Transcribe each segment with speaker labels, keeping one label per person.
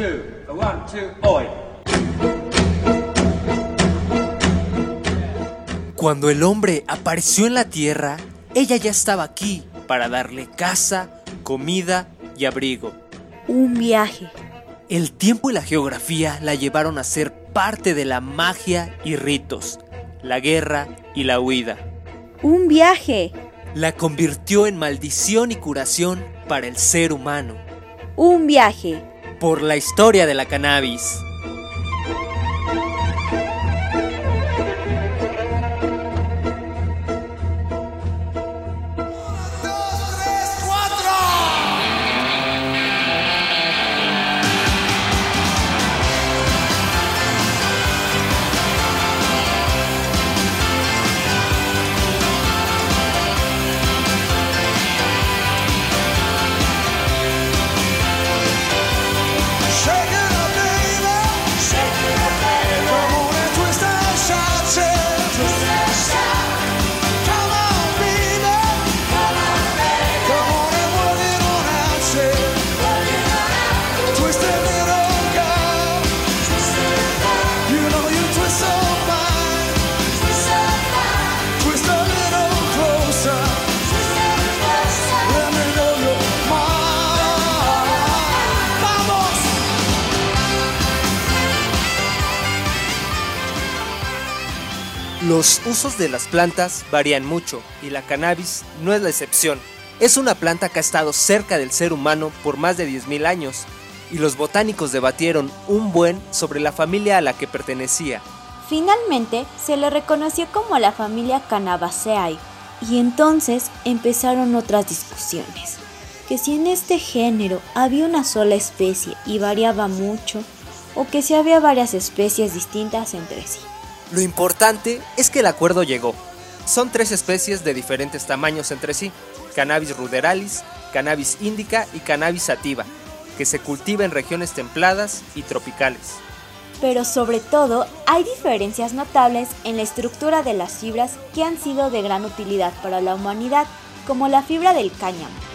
Speaker 1: two, one, two, oi.
Speaker 2: Cuando el hombre apareció en la tierra, ella ya estaba aquí para darle casa, comida y abrigo.
Speaker 3: Un viaje.
Speaker 2: El tiempo y la geografía la llevaron a ser parte de la magia y ritos, la guerra y la huida.
Speaker 3: Un viaje.
Speaker 2: La convirtió en maldición y curación para el ser humano.
Speaker 3: Un viaje.
Speaker 2: Por la historia de la cannabis. Los usos de las plantas varían mucho y la cannabis no es la excepción. Es una planta que ha estado cerca del ser humano por más de 10.000 años y los botánicos debatieron un buen sobre la familia a la que pertenecía.
Speaker 3: Finalmente se le reconoció como la familia Cannabaceae y entonces empezaron otras discusiones. Que si en este género había una sola especie y variaba mucho, o que si había varias especies distintas entre sí.
Speaker 2: Lo importante es que el acuerdo llegó. Son tres especies de diferentes tamaños entre sí, Cannabis ruderalis, Cannabis indica y Cannabis sativa, que se cultiva en regiones templadas y tropicales.
Speaker 3: Pero sobre todo hay diferencias notables en la estructura de las fibras que han sido de gran utilidad para la humanidad, como la fibra del cáñamo.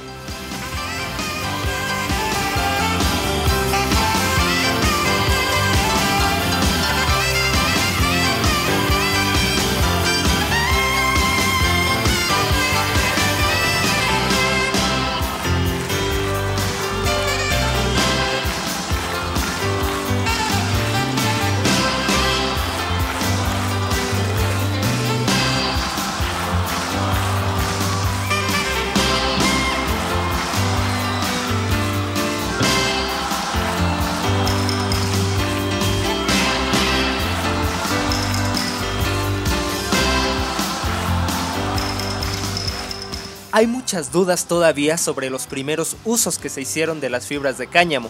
Speaker 2: Hay muchas dudas todavía sobre los primeros usos que se hicieron de las fibras de cáñamo,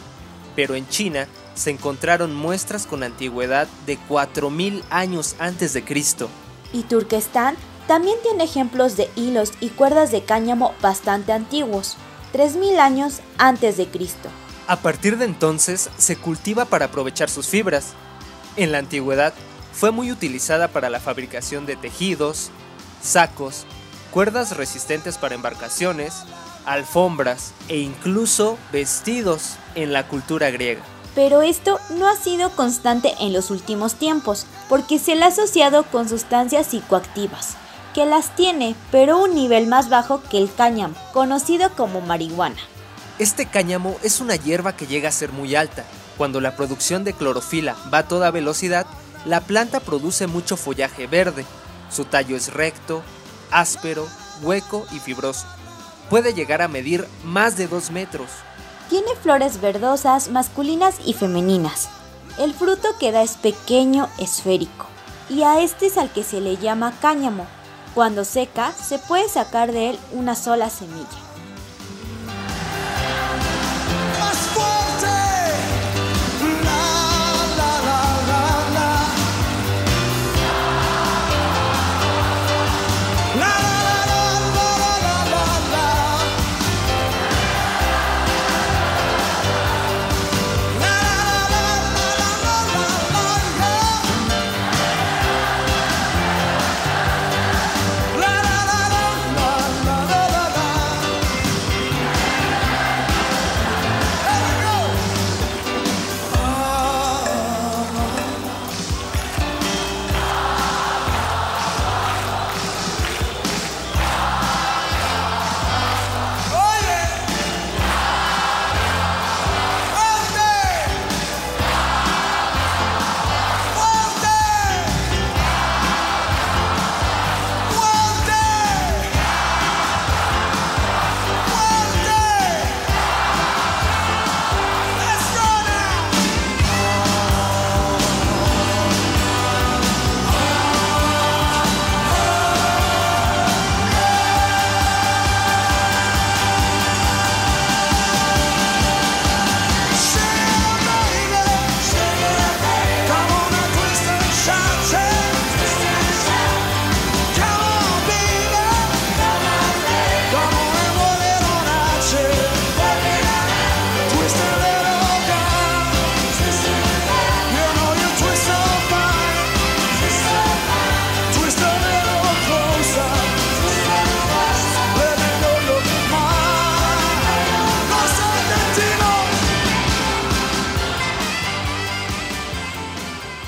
Speaker 2: pero en China se encontraron muestras con antigüedad de 4000 años antes de Cristo.
Speaker 3: Y Turquestán también tiene ejemplos de hilos y cuerdas de cáñamo bastante antiguos, 3000 años antes de Cristo.
Speaker 2: A partir de entonces se cultiva para aprovechar sus fibras. En la antigüedad fue muy utilizada para la fabricación de tejidos, sacos, cuerdas resistentes para embarcaciones, alfombras e incluso vestidos en la cultura griega.
Speaker 3: Pero esto no ha sido constante en los últimos tiempos, porque se le ha asociado con sustancias psicoactivas, que las tiene, pero un nivel más bajo que el cáñamo, conocido como marihuana.
Speaker 2: Este cáñamo es una hierba que llega a ser muy alta. Cuando la producción de clorofila va a toda velocidad, la planta produce mucho follaje verde. Su tallo es recto, áspero, hueco y fibroso. Puede llegar a medir más de 2 metros.
Speaker 3: Tiene flores verdosas, masculinas y femeninas. El fruto que da es pequeño, esférico, y a este es al que se le llama cáñamo. Cuando seca, se puede sacar de él una sola semilla.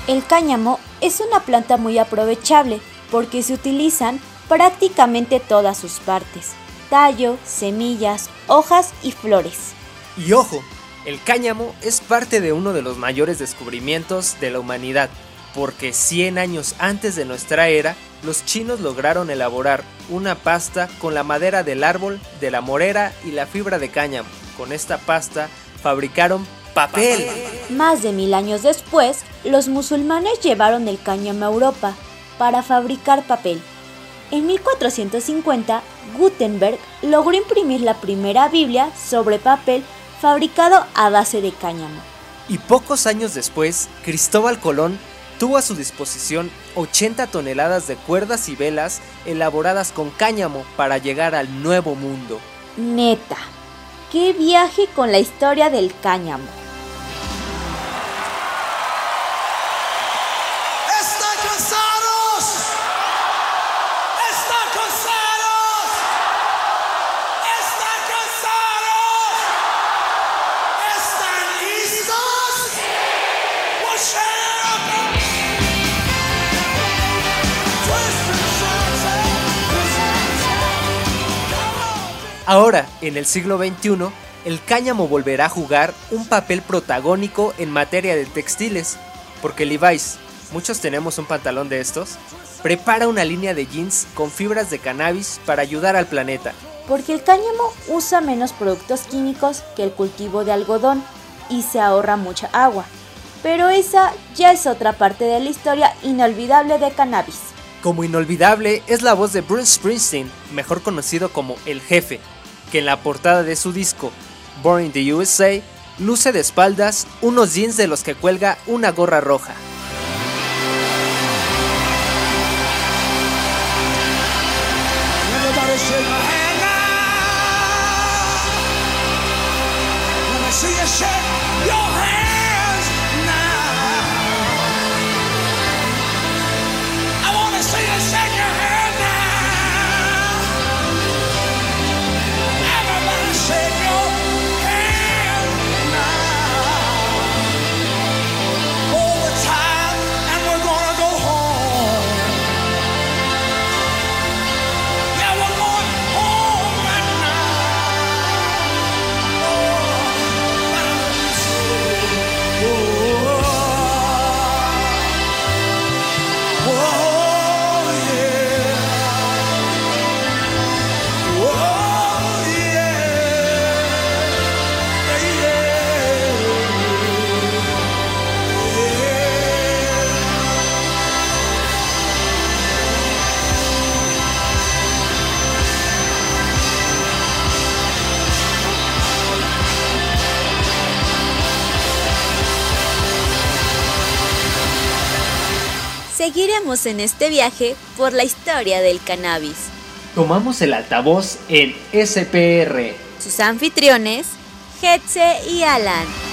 Speaker 3: El cáñamo es una planta muy aprovechable porque se utilizan prácticamente todas sus partes, tallo, semillas, hojas y flores.
Speaker 2: Y ojo, el cáñamo es parte de uno de los mayores descubrimientos de la humanidad, porque 100 años antes de nuestra era, los chinos lograron elaborar una pasta con la madera del árbol, de la morera y la fibra de cáñamo. Con esta pasta fabricaron papel.
Speaker 3: Más de mil años después, los musulmanes llevaron el cáñamo a Europa para fabricar papel. En 1450, Gutenberg logró imprimir la primera Biblia sobre papel fabricado a base de cáñamo.
Speaker 2: Y pocos años después, Cristóbal Colón tuvo a su disposición 80 toneladas de cuerdas y velas elaboradas con cáñamo para llegar al Nuevo Mundo.
Speaker 3: Neta, qué viaje con la historia del cáñamo.
Speaker 2: Ahora, en el siglo XXI, el cáñamo volverá a jugar un papel protagónico en materia de textiles, porque Levi's, muchos tenemos un pantalón de estos, prepara una línea de jeans con fibras de cannabis para ayudar al planeta.
Speaker 3: Porque el cáñamo usa menos productos químicos que el cultivo de algodón y se ahorra mucha agua. Pero esa ya es otra parte de la historia inolvidable de cannabis.
Speaker 2: Como inolvidable es la voz de Bruce Springsteen, mejor conocido como El Jefe, que en la portada de su disco Born in the USA luce de espaldas unos jeans de los que cuelga una gorra roja.
Speaker 3: Seguiremos en este viaje por la historia del cannabis.
Speaker 2: Tomamos el altavoz en SPR.
Speaker 3: Sus anfitriones, Hetze y Alan.